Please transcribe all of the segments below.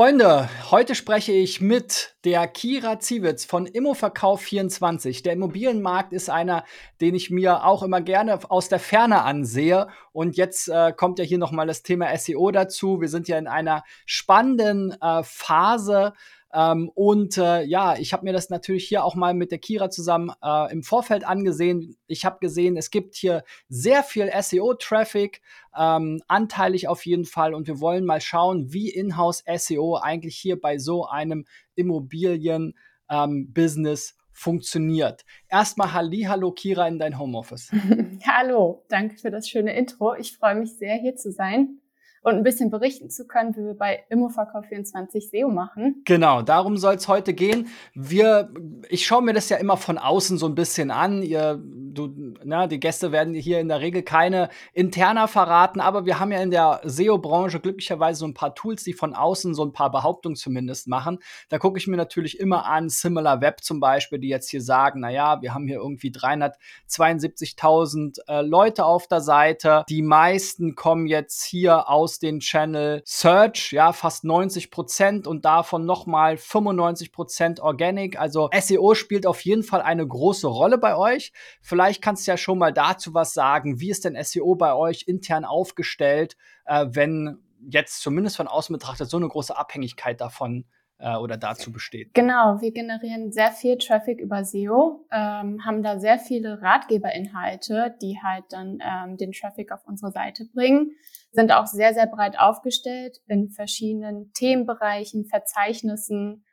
Freunde, heute spreche ich mit der Kira Ziewitz von Immoverkauf24. Der Immobilienmarkt ist einer, den ich mir auch immer gerne aus der Ferne ansehe. Und jetzt äh, kommt ja hier nochmal das Thema SEO dazu. Wir sind ja in einer spannenden äh, Phase ähm, und äh, ja, ich habe mir das natürlich hier auch mal mit der Kira zusammen äh, im Vorfeld angesehen. Ich habe gesehen, es gibt hier sehr viel SEO-Traffic, ähm, anteilig auf jeden Fall. Und wir wollen mal schauen, wie Inhouse SEO eigentlich hier bei so einem Immobilien-Business ähm, funktioniert. Erstmal hallo Kira in dein Homeoffice. hallo, danke für das schöne Intro. Ich freue mich sehr, hier zu sein und ein bisschen berichten zu können, wie wir bei Immoverkauf24 SEO machen. Genau, darum soll es heute gehen. Wir, ich schaue mir das ja immer von außen so ein bisschen an. Ihr, du, na, die Gäste werden hier in der Regel keine interner verraten, aber wir haben ja in der SEO-Branche glücklicherweise so ein paar Tools, die von außen so ein paar Behauptungen zumindest machen. Da gucke ich mir natürlich immer an, Similar Web zum Beispiel, die jetzt hier sagen, naja, wir haben hier irgendwie 372.000 äh, Leute auf der Seite. Die meisten kommen jetzt hier aus den Channel Search, ja, fast 90 Prozent und davon nochmal 95 Prozent Organic. Also SEO spielt auf jeden Fall eine große Rolle bei euch. Vielleicht kannst du ja schon mal dazu was sagen. Wie ist denn SEO bei euch intern aufgestellt, äh, wenn jetzt zumindest von außen betrachtet so eine große Abhängigkeit davon äh, oder dazu besteht. Genau, wir generieren sehr viel Traffic über SEO, ähm, haben da sehr viele Ratgeberinhalte, die halt dann ähm, den Traffic auf unsere Seite bringen, sind auch sehr, sehr breit aufgestellt in verschiedenen Themenbereichen, Verzeichnissen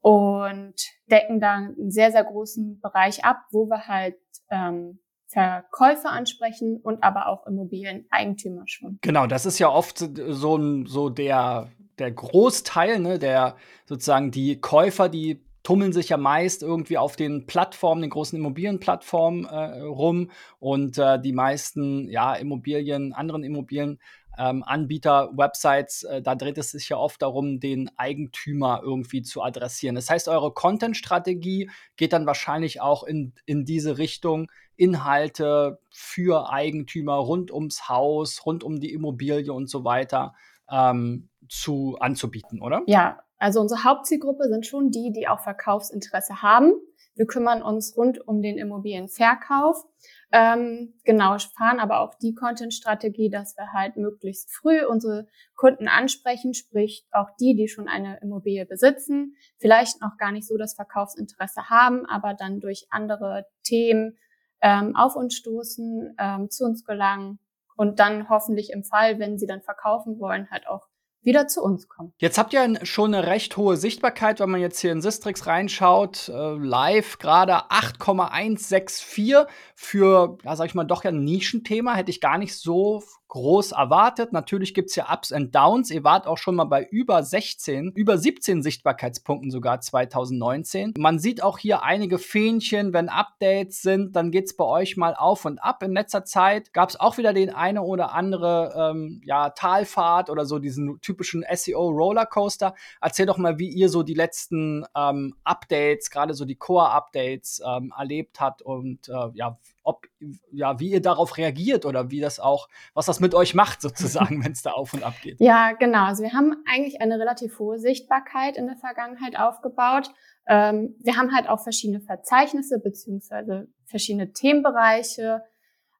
und decken da einen sehr, sehr großen Bereich ab, wo wir halt ähm, Verkäufer ansprechen und aber auch Immobilieneigentümer schon. Genau, das ist ja oft so, so der der Großteil, ne, der sozusagen die Käufer, die tummeln sich ja meist irgendwie auf den Plattformen, den großen Immobilienplattformen äh, rum und äh, die meisten ja Immobilien, anderen Immobilien ähm, Anbieter, Websites, äh, da dreht es sich ja oft darum, den Eigentümer irgendwie zu adressieren. Das heißt, eure Content-Strategie geht dann wahrscheinlich auch in, in diese Richtung, Inhalte für Eigentümer rund ums Haus, rund um die Immobilie und so weiter ähm, zu anzubieten, oder? Ja, also unsere Hauptzielgruppe sind schon die, die auch Verkaufsinteresse haben. Wir kümmern uns rund um den Immobilienverkauf. Ähm, genau, fahren aber auch die Content-Strategie, dass wir halt möglichst früh unsere Kunden ansprechen, sprich auch die, die schon eine Immobilie besitzen, vielleicht noch gar nicht so das Verkaufsinteresse haben, aber dann durch andere Themen ähm, auf uns stoßen, ähm, zu uns gelangen und dann hoffentlich im Fall, wenn sie dann verkaufen wollen, halt auch wieder zu uns kommen. Jetzt habt ihr schon eine recht hohe Sichtbarkeit, wenn man jetzt hier in Sistrix reinschaut. Äh, live gerade 8,164 für, ja, sag ich mal, doch ja ein Nischenthema. Hätte ich gar nicht so groß erwartet. Natürlich gibt's ja Ups and Downs. Ihr wart auch schon mal bei über 16, über 17 Sichtbarkeitspunkten sogar 2019. Man sieht auch hier einige Fähnchen, wenn Updates sind, dann geht's bei euch mal auf und ab. In letzter Zeit gab's auch wieder den eine oder andere ähm, ja, Talfahrt oder so diesen typischen SEO-Rollercoaster. Erzähl doch mal, wie ihr so die letzten ähm, Updates, gerade so die Core-Updates ähm, erlebt habt und äh, ja, ob, ja, wie ihr darauf reagiert oder wie das auch, was das mit euch macht sozusagen, wenn es da auf und ab geht. Ja, genau. Also wir haben eigentlich eine relativ hohe Sichtbarkeit in der Vergangenheit aufgebaut. Ähm, wir haben halt auch verschiedene Verzeichnisse beziehungsweise verschiedene Themenbereiche,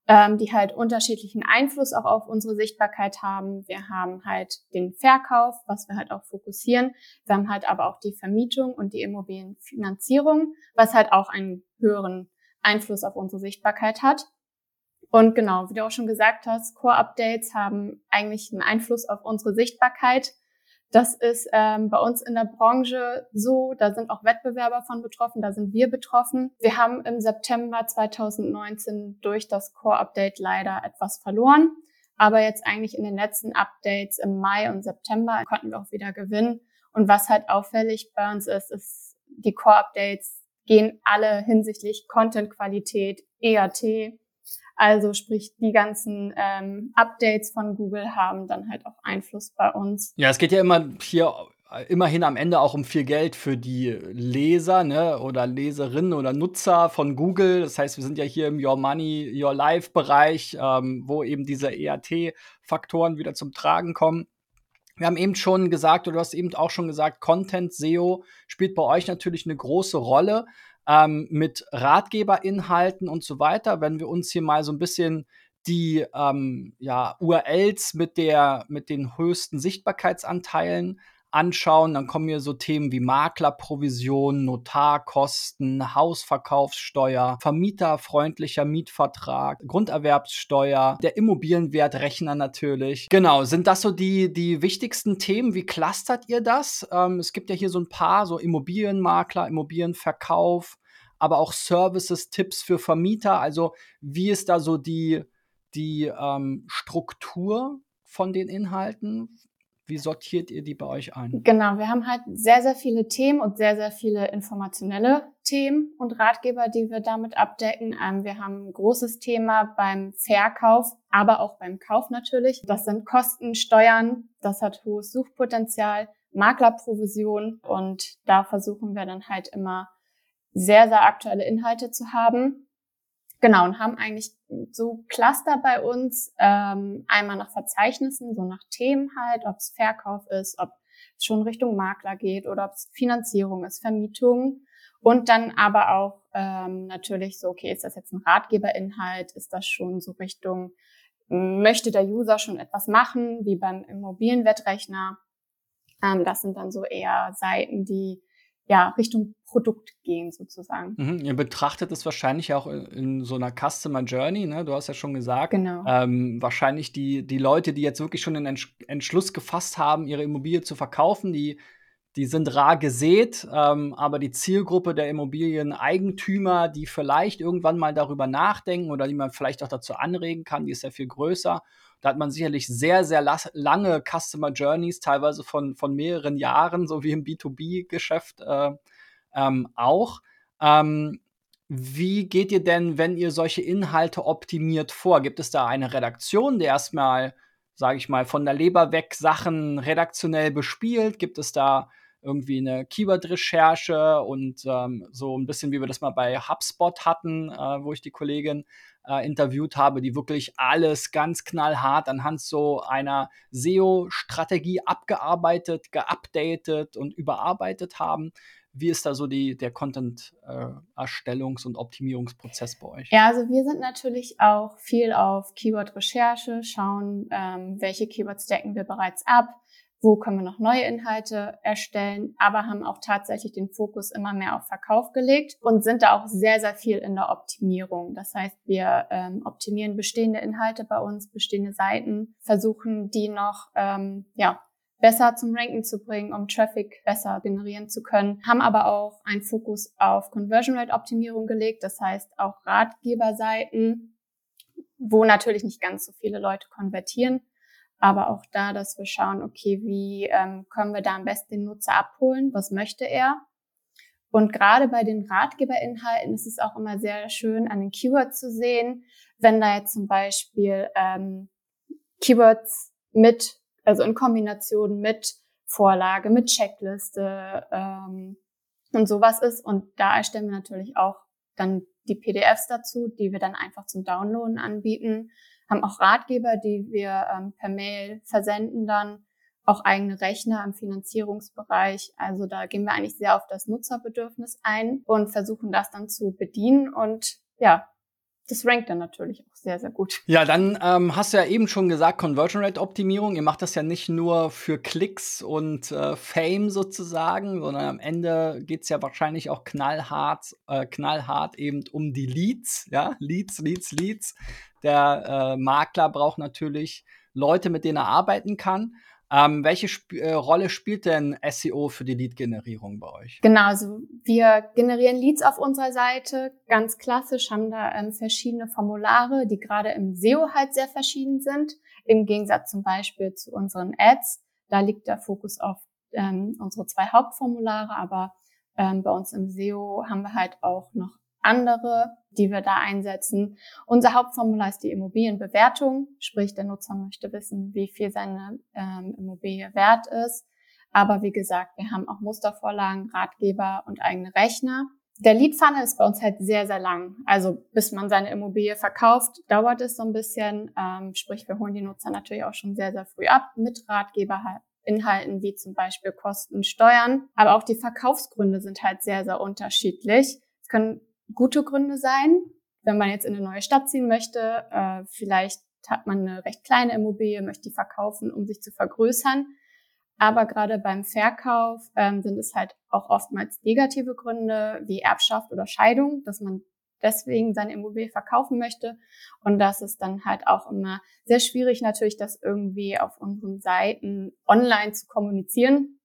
ähm, die halt unterschiedlichen Einfluss auch auf unsere Sichtbarkeit haben. Wir haben halt den Verkauf, was wir halt auch fokussieren. Wir haben halt aber auch die Vermietung und die Immobilienfinanzierung, was halt auch einen höheren Einfluss auf unsere Sichtbarkeit hat. Und genau, wie du auch schon gesagt hast, Core-Updates haben eigentlich einen Einfluss auf unsere Sichtbarkeit. Das ist ähm, bei uns in der Branche so, da sind auch Wettbewerber von betroffen, da sind wir betroffen. Wir haben im September 2019 durch das Core-Update leider etwas verloren, aber jetzt eigentlich in den letzten Updates im Mai und September konnten wir auch wieder gewinnen. Und was halt auffällig bei uns ist, ist die Core-Updates gehen alle hinsichtlich Content-Qualität, EAT. Also sprich, die ganzen ähm, Updates von Google haben dann halt auch Einfluss bei uns. Ja, es geht ja immer hier immerhin am Ende auch um viel Geld für die Leser ne, oder Leserinnen oder Nutzer von Google. Das heißt, wir sind ja hier im Your Money, Your Life Bereich, ähm, wo eben diese EAT-Faktoren wieder zum Tragen kommen. Wir haben eben schon gesagt, oder du hast eben auch schon gesagt, Content, SEO spielt bei euch natürlich eine große Rolle ähm, mit Ratgeberinhalten und so weiter. Wenn wir uns hier mal so ein bisschen die ähm, ja, URLs mit, der, mit den höchsten Sichtbarkeitsanteilen anschauen, dann kommen hier so Themen wie Maklerprovision, Notarkosten, Hausverkaufssteuer, vermieterfreundlicher Mietvertrag, Grunderwerbssteuer, der Immobilienwertrechner natürlich. Genau, sind das so die, die wichtigsten Themen? Wie clustert ihr das? Ähm, es gibt ja hier so ein paar, so Immobilienmakler, Immobilienverkauf, aber auch Services, Tipps für Vermieter. Also wie ist da so die, die ähm, Struktur von den Inhalten? Wie sortiert ihr die bei euch ein? Genau, wir haben halt sehr, sehr viele Themen und sehr, sehr viele informationelle Themen und Ratgeber, die wir damit abdecken. Ähm, wir haben ein großes Thema beim Verkauf, aber auch beim Kauf natürlich. Das sind Kosten, Steuern, das hat hohes Suchpotenzial, Maklerprovision und da versuchen wir dann halt immer sehr, sehr aktuelle Inhalte zu haben. Genau, und haben eigentlich so Cluster bei uns, ähm, einmal nach Verzeichnissen, so nach Themen halt, ob es Verkauf ist, ob es schon Richtung Makler geht oder ob es Finanzierung ist, Vermietung. Und dann aber auch ähm, natürlich so, okay, ist das jetzt ein Ratgeberinhalt? Ist das schon so Richtung, möchte der User schon etwas machen, wie beim Immobilienwettrechner? Ähm, das sind dann so eher Seiten, die ja, Richtung Produkt gehen sozusagen. Mhm. Ihr betrachtet es wahrscheinlich auch in, in, so einer Customer Journey, ne? Du hast ja schon gesagt. Genau. Ähm, wahrscheinlich die, die Leute, die jetzt wirklich schon den Entschluss gefasst haben, ihre Immobilie zu verkaufen, die, die sind rar gesät, ähm, aber die Zielgruppe der Immobilieneigentümer, die vielleicht irgendwann mal darüber nachdenken oder die man vielleicht auch dazu anregen kann, die ist ja viel größer. Da hat man sicherlich sehr, sehr lange Customer Journeys, teilweise von, von mehreren Jahren, so wie im B2B-Geschäft äh, ähm, auch. Ähm, wie geht ihr denn, wenn ihr solche Inhalte optimiert vor? Gibt es da eine Redaktion, die erstmal, sage ich mal, von der Leber weg Sachen redaktionell bespielt? Gibt es da irgendwie eine Keyword-Recherche und ähm, so ein bisschen, wie wir das mal bei HubSpot hatten, äh, wo ich die Kollegin äh, interviewt habe, die wirklich alles ganz knallhart anhand so einer SEO-Strategie abgearbeitet, geupdatet und überarbeitet haben. Wie ist da so die, der Content-Erstellungs- äh, und Optimierungsprozess bei euch? Ja, also wir sind natürlich auch viel auf Keyword-Recherche, schauen, ähm, welche Keywords decken wir bereits ab, wo können wir noch neue Inhalte erstellen, aber haben auch tatsächlich den Fokus immer mehr auf Verkauf gelegt und sind da auch sehr, sehr viel in der Optimierung. Das heißt, wir ähm, optimieren bestehende Inhalte bei uns, bestehende Seiten, versuchen die noch ähm, ja, besser zum Ranken zu bringen, um Traffic besser generieren zu können, haben aber auch einen Fokus auf Conversion Rate Optimierung gelegt. Das heißt auch Ratgeberseiten, wo natürlich nicht ganz so viele Leute konvertieren, aber auch da, dass wir schauen, okay, wie ähm, können wir da am besten den Nutzer abholen? Was möchte er? Und gerade bei den Ratgeberinhalten ist es auch immer sehr schön, an den Keywords zu sehen, wenn da jetzt zum Beispiel ähm, Keywords mit, also in Kombination mit Vorlage, mit Checkliste ähm, und sowas ist. Und da erstellen wir natürlich auch dann die PDFs dazu, die wir dann einfach zum Downloaden anbieten haben auch Ratgeber, die wir ähm, per Mail versenden dann, auch eigene Rechner im Finanzierungsbereich. Also da gehen wir eigentlich sehr auf das Nutzerbedürfnis ein und versuchen das dann zu bedienen und ja, das rankt dann natürlich auch sehr, sehr gut. Ja, dann ähm, hast du ja eben schon gesagt, Conversion Rate Optimierung. Ihr macht das ja nicht nur für Klicks und äh, Fame sozusagen, sondern am Ende geht es ja wahrscheinlich auch knallhart, äh, knallhart eben um die Leads. Ja, Leads, Leads, Leads. Der äh, Makler braucht natürlich Leute, mit denen er arbeiten kann. Ähm, welche Sp äh, Rolle spielt denn SEO für die Lead-Generierung bei euch? Genau, also wir generieren Leads auf unserer Seite. Ganz klassisch haben da ähm, verschiedene Formulare, die gerade im SEO halt sehr verschieden sind. Im Gegensatz zum Beispiel zu unseren Ads. Da liegt der Fokus auf ähm, unsere zwei Hauptformulare, aber ähm, bei uns im SEO haben wir halt auch noch andere, die wir da einsetzen. Unser Hauptformular ist die Immobilienbewertung, sprich der Nutzer möchte wissen, wie viel seine ähm, Immobilie wert ist. Aber wie gesagt, wir haben auch Mustervorlagen, Ratgeber und eigene Rechner. Der Lead Funnel ist bei uns halt sehr, sehr lang. Also bis man seine Immobilie verkauft, dauert es so ein bisschen. Ähm, sprich, wir holen die Nutzer natürlich auch schon sehr, sehr früh ab mit Ratgeber, Inhalten wie zum Beispiel Kosten, Steuern. Aber auch die Verkaufsgründe sind halt sehr, sehr unterschiedlich. Es können gute Gründe sein, wenn man jetzt in eine neue Stadt ziehen möchte. Äh, vielleicht hat man eine recht kleine Immobilie, möchte die verkaufen, um sich zu vergrößern. Aber gerade beim Verkauf ähm, sind es halt auch oftmals negative Gründe wie Erbschaft oder Scheidung, dass man deswegen seine Immobilie verkaufen möchte. Und das ist dann halt auch immer sehr schwierig, natürlich das irgendwie auf unseren Seiten online zu kommunizieren.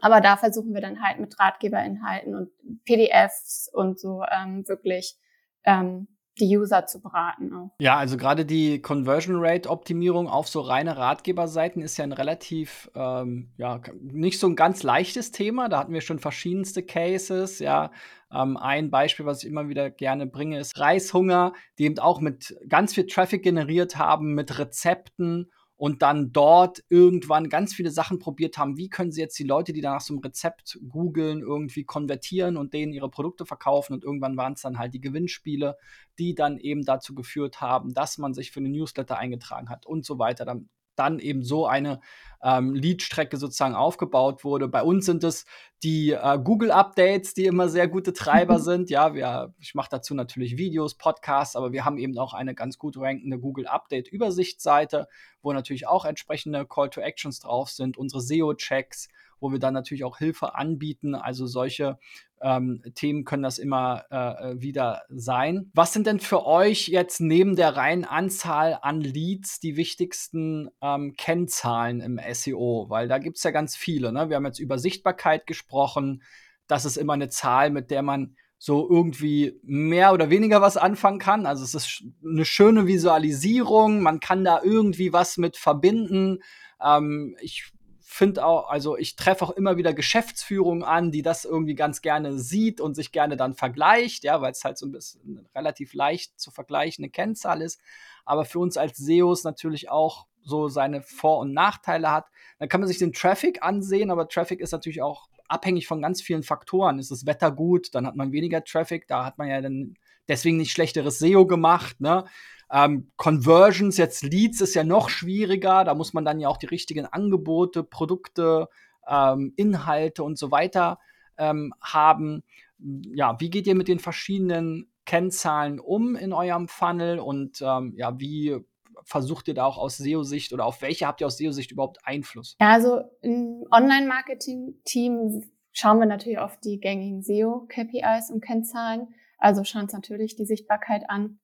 Aber da versuchen wir dann halt mit Ratgeberinhalten und PDFs und so ähm, wirklich ähm, die User zu beraten auch. Ja, also gerade die Conversion Rate Optimierung auf so reine Ratgeberseiten ist ja ein relativ, ähm, ja, nicht so ein ganz leichtes Thema. Da hatten wir schon verschiedenste Cases. Ja, ähm, ein Beispiel, was ich immer wieder gerne bringe, ist Reishunger, die eben auch mit ganz viel Traffic generiert haben, mit Rezepten und dann dort irgendwann ganz viele Sachen probiert haben. Wie können sie jetzt die Leute, die da nach so einem Rezept googeln, irgendwie konvertieren und denen ihre Produkte verkaufen? Und irgendwann waren es dann halt die Gewinnspiele, die dann eben dazu geführt haben, dass man sich für eine Newsletter eingetragen hat und so weiter. Dann dann eben so eine ähm, Lead-Strecke sozusagen aufgebaut wurde. Bei uns sind es die äh, Google-Updates, die immer sehr gute Treiber sind. Ja, wir, ich mache dazu natürlich Videos, Podcasts, aber wir haben eben auch eine ganz gut rankende Google-Update-Übersichtsseite, wo natürlich auch entsprechende Call-to-Actions drauf sind, unsere SEO-Checks, wo wir dann natürlich auch Hilfe anbieten. Also solche ähm, Themen können das immer äh, äh, wieder sein. Was sind denn für euch jetzt neben der reinen Anzahl an Leads die wichtigsten ähm, Kennzahlen im SEO? Weil da gibt es ja ganz viele. Ne? Wir haben jetzt über Sichtbarkeit gesprochen. Das ist immer eine Zahl, mit der man so irgendwie mehr oder weniger was anfangen kann. Also es ist eine schöne Visualisierung, man kann da irgendwie was mit verbinden. Ähm, ich finde auch, also ich treffe auch immer wieder Geschäftsführungen an, die das irgendwie ganz gerne sieht und sich gerne dann vergleicht, ja, weil es halt so ein bisschen relativ leicht zu vergleichende Kennzahl ist. Aber für uns als SEOs natürlich auch so seine Vor- und Nachteile hat. Dann kann man sich den Traffic ansehen, aber Traffic ist natürlich auch abhängig von ganz vielen Faktoren. Ist das Wetter gut, dann hat man weniger Traffic, da hat man ja dann deswegen nicht schlechteres SEO gemacht, ne? Ähm, Conversions, jetzt Leads ist ja noch schwieriger. Da muss man dann ja auch die richtigen Angebote, Produkte, ähm, Inhalte und so weiter ähm, haben. Ja, wie geht ihr mit den verschiedenen Kennzahlen um in eurem Funnel und ähm, ja, wie versucht ihr da auch aus SEO-Sicht oder auf welche habt ihr aus SEO-Sicht überhaupt Einfluss? Ja, also im Online-Marketing-Team schauen wir natürlich auf die gängigen SEO-KPIs und Kennzahlen. Also schauen uns natürlich die Sichtbarkeit an,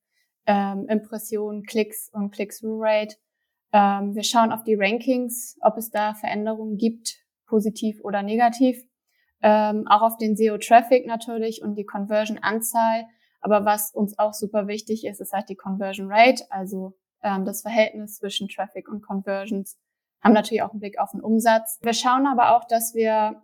ähm, Impressionen, Klicks und Click-Through-Rate. Ähm, wir schauen auf die Rankings, ob es da Veränderungen gibt, positiv oder negativ. Ähm, auch auf den SEO-Traffic natürlich und die Conversion-Anzahl. Aber was uns auch super wichtig ist, ist halt die Conversion Rate, also ähm, das Verhältnis zwischen Traffic und Conversions. Haben natürlich auch einen Blick auf den Umsatz. Wir schauen aber auch, dass wir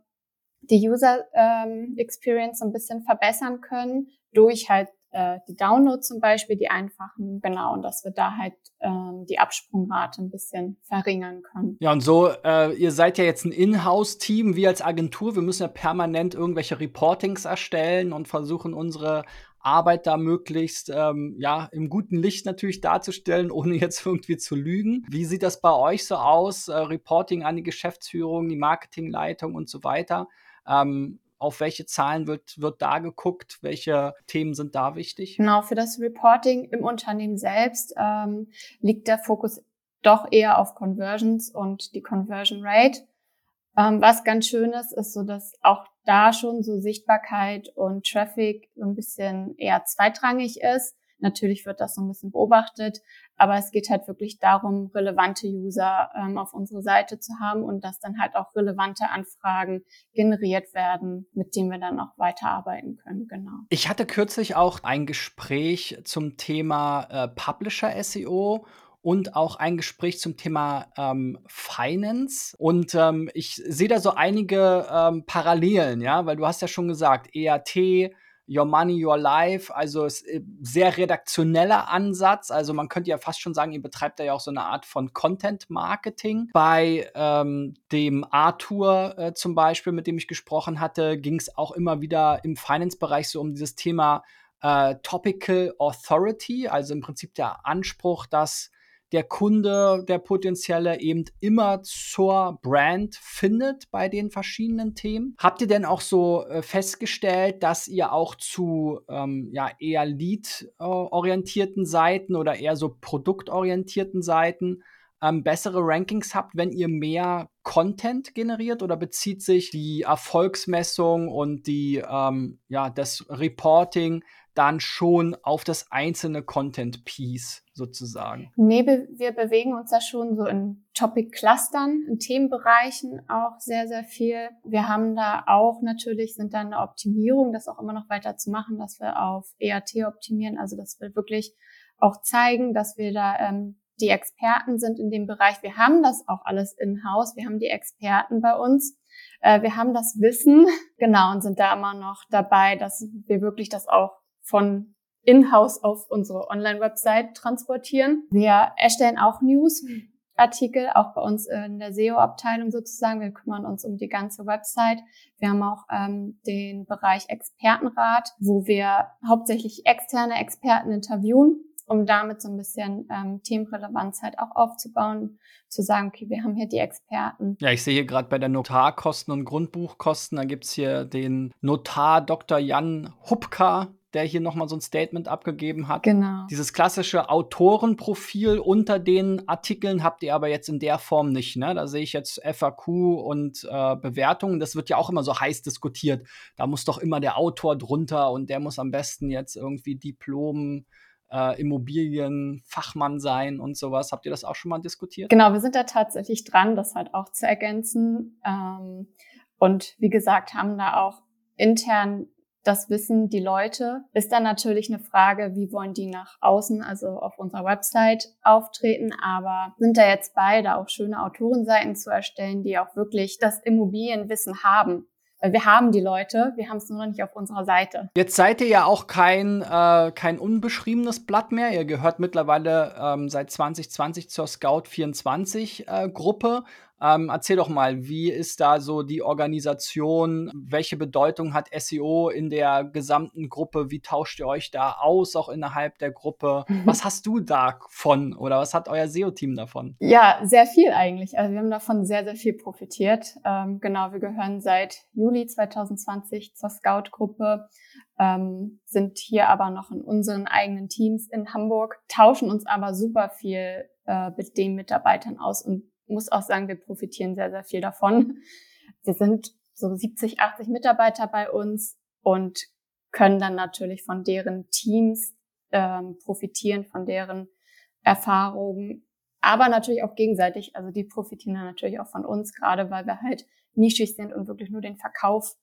die User ähm, Experience so ein bisschen verbessern können durch halt äh, die Download zum Beispiel, die einfachen, genau, und dass wir da halt ähm, die Absprungrate ein bisschen verringern können. Ja, und so, äh, ihr seid ja jetzt ein Inhouse-Team, wir als Agentur, wir müssen ja permanent irgendwelche Reportings erstellen und versuchen unsere Arbeit da möglichst ähm, ja im guten Licht natürlich darzustellen, ohne jetzt irgendwie zu lügen. Wie sieht das bei euch so aus? Äh, Reporting an die Geschäftsführung, die Marketingleitung und so weiter. Ähm, auf welche Zahlen wird, wird da geguckt? Welche Themen sind da wichtig? Genau, für das Reporting im Unternehmen selbst ähm, liegt der Fokus doch eher auf Conversions und die Conversion Rate. Ähm, was ganz schön ist, ist so, dass auch da schon so Sichtbarkeit und Traffic so ein bisschen eher zweitrangig ist. Natürlich wird das so ein bisschen beobachtet, aber es geht halt wirklich darum, relevante User ähm, auf unsere Seite zu haben und dass dann halt auch relevante Anfragen generiert werden, mit denen wir dann auch weiterarbeiten können. Genau. Ich hatte kürzlich auch ein Gespräch zum Thema äh, Publisher SEO und auch ein Gespräch zum Thema ähm, Finance. Und ähm, ich sehe da so einige ähm, Parallelen, ja, weil du hast ja schon gesagt, EAT, Your Money, Your Life, also äh, sehr redaktioneller Ansatz. Also man könnte ja fast schon sagen, ihr betreibt da ja auch so eine Art von Content Marketing. Bei ähm, dem Arthur äh, zum Beispiel, mit dem ich gesprochen hatte, ging es auch immer wieder im Finance-Bereich so um dieses Thema äh, Topical Authority, also im Prinzip der Anspruch, dass der Kunde, der potenzielle eben immer zur Brand findet bei den verschiedenen Themen. Habt ihr denn auch so äh, festgestellt, dass ihr auch zu ähm, ja, eher Lead-orientierten Seiten oder eher so produktorientierten Seiten ähm, bessere Rankings habt, wenn ihr mehr Content generiert oder bezieht sich die Erfolgsmessung und die, ähm, ja, das Reporting dann schon auf das einzelne Content-Piece sozusagen? Nee, wir bewegen uns da schon so in Topic-Clustern, in Themenbereichen auch sehr, sehr viel. Wir haben da auch natürlich, sind da eine Optimierung, das auch immer noch weiter zu machen, dass wir auf EAT optimieren, also dass wir wirklich auch zeigen, dass wir da ähm, die Experten sind in dem Bereich. Wir haben das auch alles in-house. Wir haben die Experten bei uns. Äh, wir haben das Wissen, genau, und sind da immer noch dabei, dass wir wirklich das auch von in-house auf unsere Online-Website transportieren. Wir erstellen auch News-Artikel, auch bei uns in der SEO-Abteilung sozusagen. Wir kümmern uns um die ganze Website. Wir haben auch ähm, den Bereich Expertenrat, wo wir hauptsächlich externe Experten interviewen um damit so ein bisschen ähm, Themenrelevanz halt auch aufzubauen, zu sagen, okay, wir haben hier die Experten. Ja, ich sehe hier gerade bei der Notarkosten und Grundbuchkosten, da gibt es hier den Notar Dr. Jan Hupka, der hier nochmal so ein Statement abgegeben hat. Genau. Dieses klassische Autorenprofil unter den Artikeln habt ihr aber jetzt in der Form nicht. Ne? Da sehe ich jetzt FAQ und äh, Bewertungen. Das wird ja auch immer so heiß diskutiert. Da muss doch immer der Autor drunter und der muss am besten jetzt irgendwie Diplom äh, Immobilienfachmann sein und sowas. Habt ihr das auch schon mal diskutiert? Genau, wir sind da tatsächlich dran, das halt auch zu ergänzen. Ähm, und wie gesagt, haben da auch intern das wissen die Leute. Ist dann natürlich eine Frage, wie wollen die nach außen, also auf unserer Website auftreten. Aber sind da jetzt beide auch schöne Autorenseiten zu erstellen, die auch wirklich das Immobilienwissen haben. Wir haben die Leute, wir haben es nur noch nicht auf unserer Seite. Jetzt seid ihr ja auch kein, äh, kein unbeschriebenes Blatt mehr. Ihr gehört mittlerweile ähm, seit 2020 zur Scout 24 äh, Gruppe. Ähm, erzähl doch mal, wie ist da so die Organisation? Welche Bedeutung hat SEO in der gesamten Gruppe? Wie tauscht ihr euch da aus, auch innerhalb der Gruppe? Was hast du davon oder was hat euer SEO-Team davon? Ja, sehr viel eigentlich. Also wir haben davon sehr, sehr viel profitiert. Ähm, genau, wir gehören seit Juli 2020 zur Scout-Gruppe. Ähm, sind hier aber noch in unseren eigenen Teams in Hamburg, tauschen uns aber super viel äh, mit den Mitarbeitern aus und muss auch sagen, wir profitieren sehr, sehr viel davon. Wir sind so 70, 80 Mitarbeiter bei uns und können dann natürlich von deren Teams ähm, profitieren, von deren Erfahrungen, aber natürlich auch gegenseitig. Also die profitieren dann natürlich auch von uns, gerade weil wir halt nischig sind und wirklich nur den Verkauf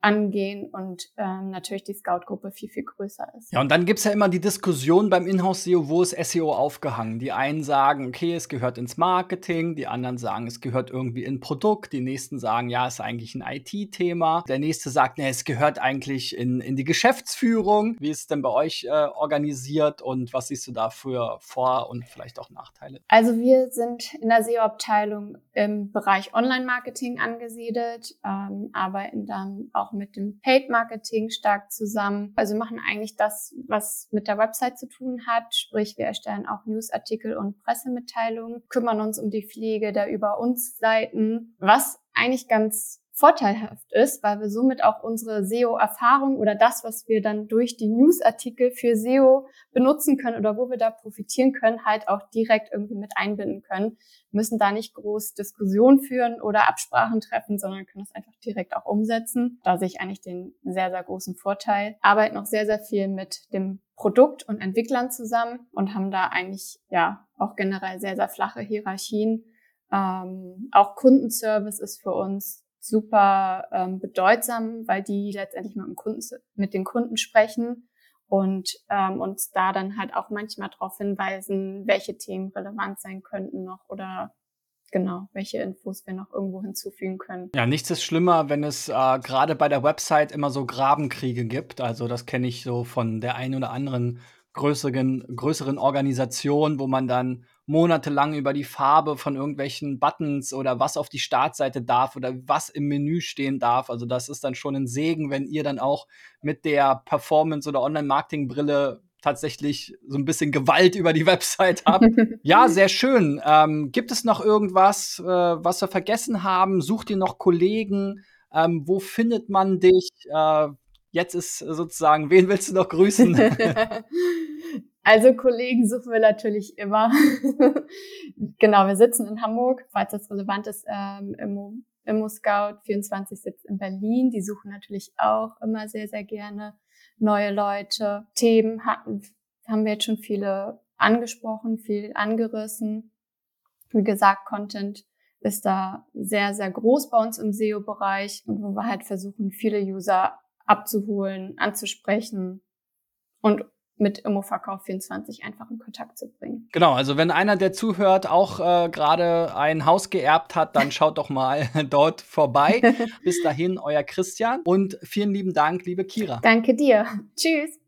angehen und ähm, natürlich die Scout-Gruppe viel, viel größer ist. Ja, und dann gibt's ja immer die Diskussion beim Inhouse-SEO, wo ist SEO aufgehangen? Die einen sagen, okay, es gehört ins Marketing, die anderen sagen, es gehört irgendwie in Produkt, die nächsten sagen, ja, ist eigentlich ein IT-Thema. Der nächste sagt, nee, es gehört eigentlich in, in die Geschäftsführung. Wie ist es denn bei euch äh, organisiert und was siehst du da für Vor- und vielleicht auch Nachteile? Also wir sind in der SEO-Abteilung im Bereich Online-Marketing angesiedelt, ähm, arbeiten dann auch auch mit dem Paid Marketing stark zusammen. Also machen eigentlich das, was mit der Website zu tun hat. Sprich, wir erstellen auch Newsartikel und Pressemitteilungen, kümmern uns um die Pflege der über uns Seiten, was eigentlich ganz vorteilhaft ist, weil wir somit auch unsere SEO-Erfahrung oder das, was wir dann durch die Newsartikel für SEO benutzen können oder wo wir da profitieren können, halt auch direkt irgendwie mit einbinden können. Wir müssen da nicht groß Diskussionen führen oder Absprachen treffen, sondern können das einfach direkt auch umsetzen. Da sehe ich eigentlich den sehr, sehr großen Vorteil. Arbeiten noch sehr, sehr viel mit dem Produkt und Entwicklern zusammen und haben da eigentlich ja auch generell sehr, sehr flache Hierarchien. Ähm, auch Kundenservice ist für uns super ähm, bedeutsam, weil die letztendlich mit, dem Kunden, mit den Kunden sprechen und ähm, uns da dann halt auch manchmal darauf hinweisen, welche Themen relevant sein könnten noch oder genau, welche Infos wir noch irgendwo hinzufügen können. Ja, nichts ist schlimmer, wenn es äh, gerade bei der Website immer so Grabenkriege gibt. Also das kenne ich so von der einen oder anderen größeren, größeren Organisation, wo man dann monatelang über die Farbe von irgendwelchen Buttons oder was auf die Startseite darf oder was im Menü stehen darf. Also das ist dann schon ein Segen, wenn ihr dann auch mit der Performance- oder Online-Marketing-Brille tatsächlich so ein bisschen Gewalt über die Website habe. ja, sehr schön. Ähm, gibt es noch irgendwas, äh, was wir vergessen haben? Sucht ihr noch Kollegen? Ähm, wo findet man dich? Äh, jetzt ist sozusagen, wen willst du noch grüßen? Also Kollegen suchen wir natürlich immer. genau, wir sitzen in Hamburg, falls das relevant ist, ähm, Immo, Immo Scout 24 sitzt in Berlin. Die suchen natürlich auch immer sehr, sehr gerne neue Leute. Themen hatten, haben wir jetzt schon viele angesprochen, viel angerissen. Wie gesagt, Content ist da sehr, sehr groß bei uns im SEO-Bereich und wo wir halt versuchen, viele User abzuholen, anzusprechen und mit Immoverkauf 24 einfach in Kontakt zu bringen. Genau, also wenn einer, der zuhört, auch äh, gerade ein Haus geerbt hat, dann schaut doch mal dort vorbei. Bis dahin, euer Christian und vielen lieben Dank, liebe Kira. Danke dir. Tschüss.